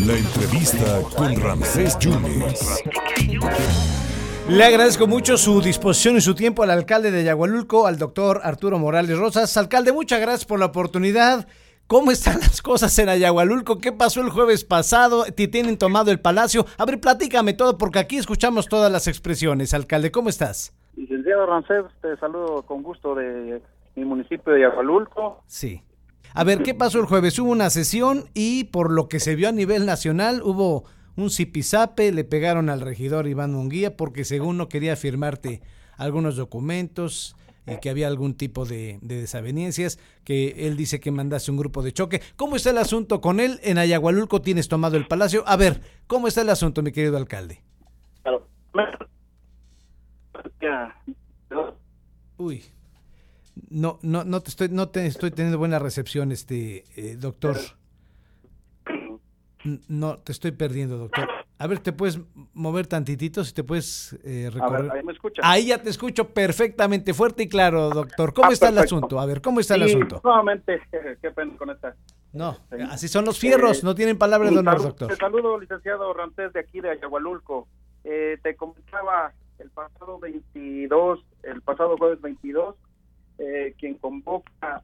La entrevista con Ramsés Yunes. Le agradezco mucho su disposición y su tiempo al alcalde de Yagualulco, al doctor Arturo Morales Rosas. Alcalde, muchas gracias por la oportunidad. ¿Cómo están las cosas en Ayahualulco? ¿Qué pasó el jueves pasado? ¿Te tienen tomado el palacio? A ver, platícame todo, porque aquí escuchamos todas las expresiones. Alcalde, ¿cómo estás? Licenciado Rancés, te saludo con gusto de mi municipio de Ayahualulco. Sí. A ver, ¿qué pasó el jueves? Hubo una sesión y por lo que se vio a nivel nacional hubo un zipizape, le pegaron al regidor Iván Munguía porque según no quería firmarte algunos documentos y que había algún tipo de, desavenencias, que él dice que mandase un grupo de choque. ¿Cómo está el asunto con él? En Ayagualulco tienes tomado el palacio. A ver, ¿cómo está el asunto, mi querido alcalde? Uy, no, no, no te estoy, no te estoy teniendo buena recepción, este eh, doctor. No, te estoy perdiendo, doctor. A ver, ¿te puedes mover tantitito? Si te puedes eh, recorrer. ahí me escucha. Ahí ya te escucho perfectamente, fuerte y claro, doctor. ¿Cómo ah, está el asunto? A ver, ¿cómo está el asunto? Nuevamente, qué pena con esta. No, así son los fierros, no tienen palabra de honor, doctor. Te saludo, licenciado Rantés, de aquí de Ayahualulco. Eh, te comentaba el pasado 22, el pasado jueves 22, eh, quien convoca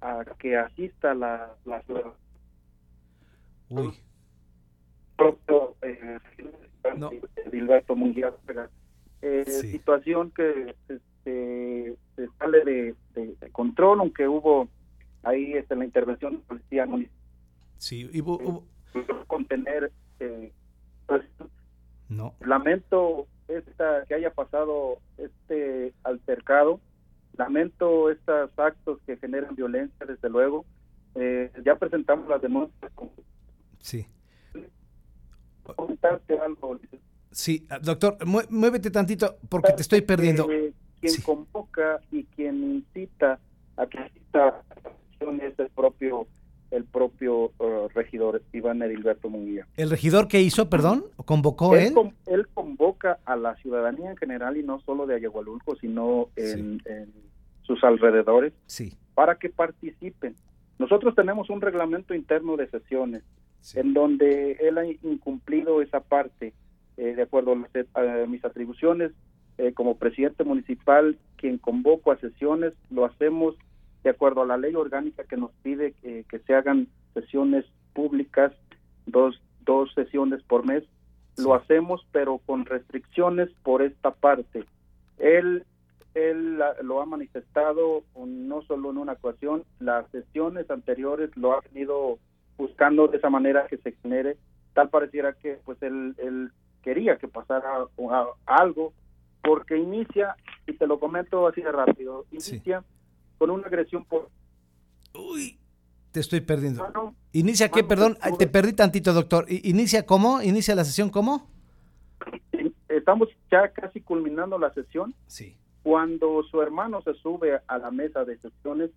a, que asista la, la Uy. Propio eh, Munguía. Eh, Situación que este, se sale de, control, aunque hubo ahí este, la intervención de policía municipal. Sí, hubo, contener. Eh, pues, no. Lamento esta que haya pasado este altercado. Lamento estos actos que generan violencia, desde luego. Eh, ya presentamos las denuncias Sí. algo. Sí, ah, doctor, muévete tantito porque te estoy perdiendo. quien convoca y quien incita a que exista es el propio el propio uh, regidor Iván Edilberto Munguía. ¿El regidor qué hizo, perdón? ¿Convocó él? Él, a la ciudadanía en general y no solo de Ayahualulco, sino en, en sus alrededores sí. para que participen. Nosotros tenemos un reglamento interno de sesiones en donde él ha incumplido esa parte, eh, de acuerdo a, mis atribuciones eh, como presidente municipal, quien convoco a sesiones, lo hacemos de acuerdo a la ley orgánica que nos pide que, se hagan sesiones públicas, dos, dos sesiones por mes. Lo hacemos, pero con restricciones por esta parte. Él, él lo ha manifestado no solo en una ocasión, las sesiones anteriores lo ha venido buscando de esa manera que se genere, tal pareciera que pues él, él quería que pasara algo, porque inicia, y te lo comento así de rápido, inicia con una agresión por... Uy, te estoy perdiendo. ¿Inicia qué? Perdón, te perdí tantito, doctor. ¿Inicia cómo? ¿Inicia la sesión cómo? Estamos ya casi culminando la sesión. Sí. Cuando su hermano se sube a la mesa de sesiones,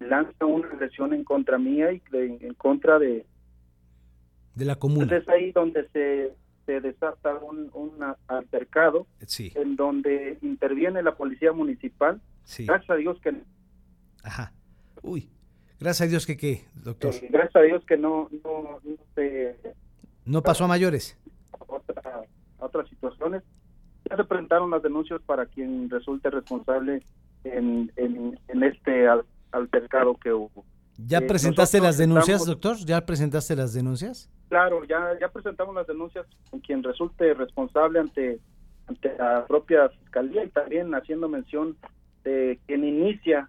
lanza una agresión en contra mía y en contra de de la comuna. es ahí donde se, se desata un, un altercado en donde interviene la policía municipal. Gracias a Dios que Ajá. Uy. Gracias a Dios que qué, doctor. Eh, gracias a Dios que no no, no, se, no pasó a mayores. Otra, otras situaciones. Ya se presentaron las denuncias para quien resulte responsable en, en, en este altercado que hubo. ¿Ya eh, presentaste las denuncias, doctor? ¿Ya presentaste las denuncias? Claro, ya, ya presentamos las denuncias con quien resulte responsable ante, ante la propia fiscalía y también haciendo mención de quien inicia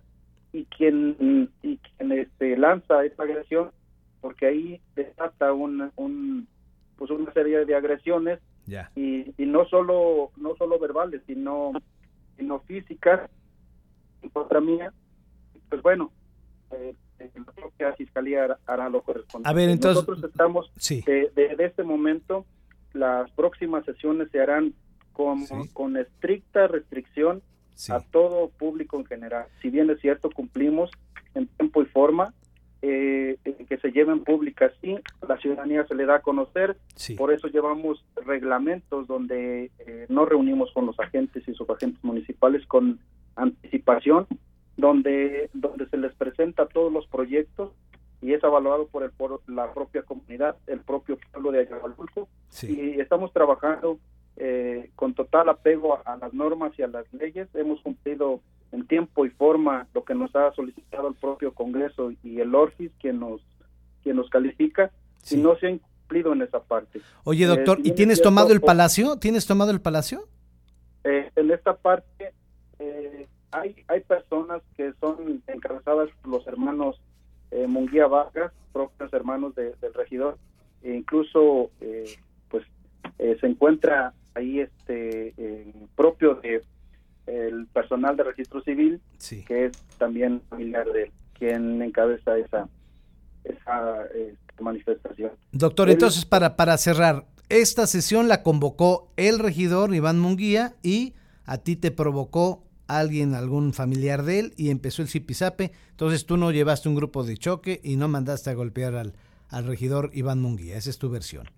y quien y quien este, lanza esta agresión, porque ahí desata un, un pues una serie de agresiones y, y no solo no solo verbales, sino sino físicas en contra mía pues bueno, eh, la propia fiscalía hará lo correspondiente. A ver, entonces. Nosotros estamos, desde este momento, las próximas sesiones se harán con, con estricta restricción a todo público en general. Si bien es cierto, cumplimos en tiempo y forma, eh, que se lleven públicas, sí, la ciudadanía se le da a conocer, por eso llevamos reglamentos donde eh, nos reunimos con los agentes y subagentes municipales con anticipación donde, donde se les presenta todos los proyectos y es avalado por el por la propia comunidad, el propio pueblo de Ayahualulco. Y estamos trabajando eh, con total apego a, las normas y a las leyes. Hemos cumplido en tiempo y forma lo que nos ha solicitado el propio Congreso y el ORFIS, quien nos, quien nos califica, y no se ha cumplido en esa parte. Oye, doctor, ¿y tienes tomado el palacio? ¿Tienes tomado el palacio? Eh, en esta parte eh, hay, hay personas que son encabezadas por los hermanos eh, Munguía Vargas, propios hermanos del regidor, e incluso eh, pues eh, se encuentra ahí este propio de el personal de registro civil, que es también familiar de él, quien encabeza esa, esa este, manifestación. Doctor, entonces para, para cerrar, esta sesión la convocó el regidor Iván Munguía y a ti te provocó alguien, algún familiar de él y empezó el zipizape. Entonces tú no llevaste un grupo de choque y no mandaste a golpear al, al regidor Iván Munguía. Esa es tu versión.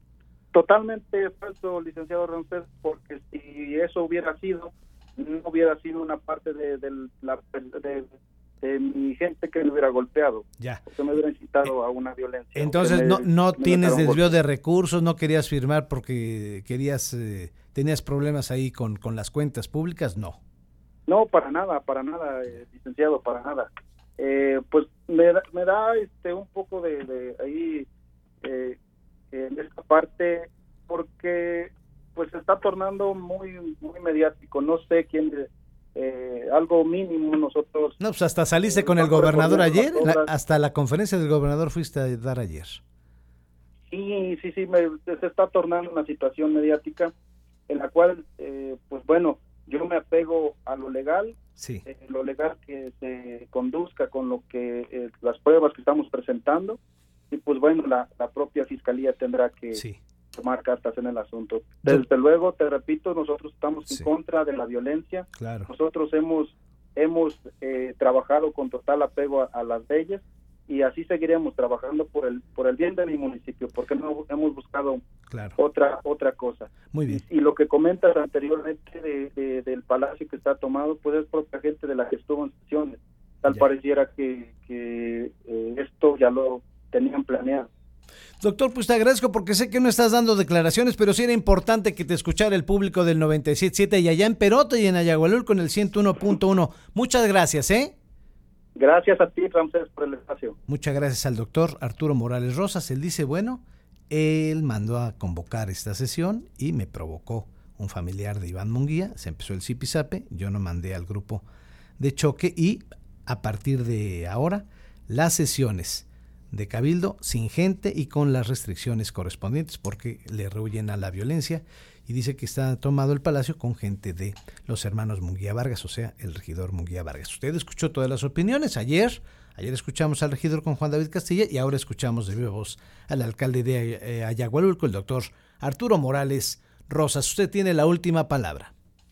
Totalmente falso, licenciado Ramsés, porque si eso hubiera sido, no hubiera sido una parte de, la, de, mi gente que me hubiera golpeado. Ya. Que me hubiera incitado a una violencia. Entonces no, no tienes desvío de recursos, no querías firmar porque querías, eh, tenías problemas ahí con, con las cuentas públicas, no. No, para nada, para nada, eh, licenciado, para nada. Eh, pues me da, me da este un poco de, ahí eh, en esta parte porque pues se está tornando muy muy mediático. No sé quién algo mínimo nosotros. No, pues hasta saliste con el gobernador ayer, hasta la conferencia del gobernador fuiste a dar ayer. Sí, sí, sí, se está tornando una situación mediática en la cual, pues bueno, yo me apego a lo legal, sí. Eh, lo legal que se conduzca con lo que eh, las pruebas que estamos presentando y pues bueno, la, propia fiscalía tendrá que tomar cartas en el asunto. Desde luego, te repito, nosotros estamos en contra de la violencia. Claro. Nosotros hemos hemos eh, trabajado con total apego a las leyes y así seguiremos trabajando por el por el bien de mi municipio porque no hemos buscado otra otra cosa. Muy bien. Y, lo que comentas anteriormente de, del palacio que está tomado pues es propia gente de la que estuvo en sesiones. Tal pareciera que, que eh, esto ya lo tenían planeado Doctor, pues te agradezco porque sé que no estás dando declaraciones, pero sí era importante que te escuchara el público del 97.7 y allá en Perote y en Ayagualul con el 101.1. Muchas gracias, ¿eh? Gracias a ti, Ramsés, por el espacio. Muchas gracias al doctor Arturo Morales Rosas. Él dice, bueno, él mandó a convocar esta sesión y me provocó un familiar de Iván Munguía. Se empezó el zipizape, yo no mandé al grupo de choque y a partir de ahora las sesiones de Cabildo sin gente y con las restricciones correspondientes porque le rehuyen a la violencia y dice que está tomado el palacio con gente de los hermanos Munguía Vargas, o sea, el regidor Munguía Vargas. Usted escuchó todas las opiniones ayer. Ayer escuchamos al regidor con Juan David Castilla y ahora escuchamos de viva voz al alcalde de eh, Ayagualulco, el doctor Arturo Morales Rosas. Usted tiene la última palabra.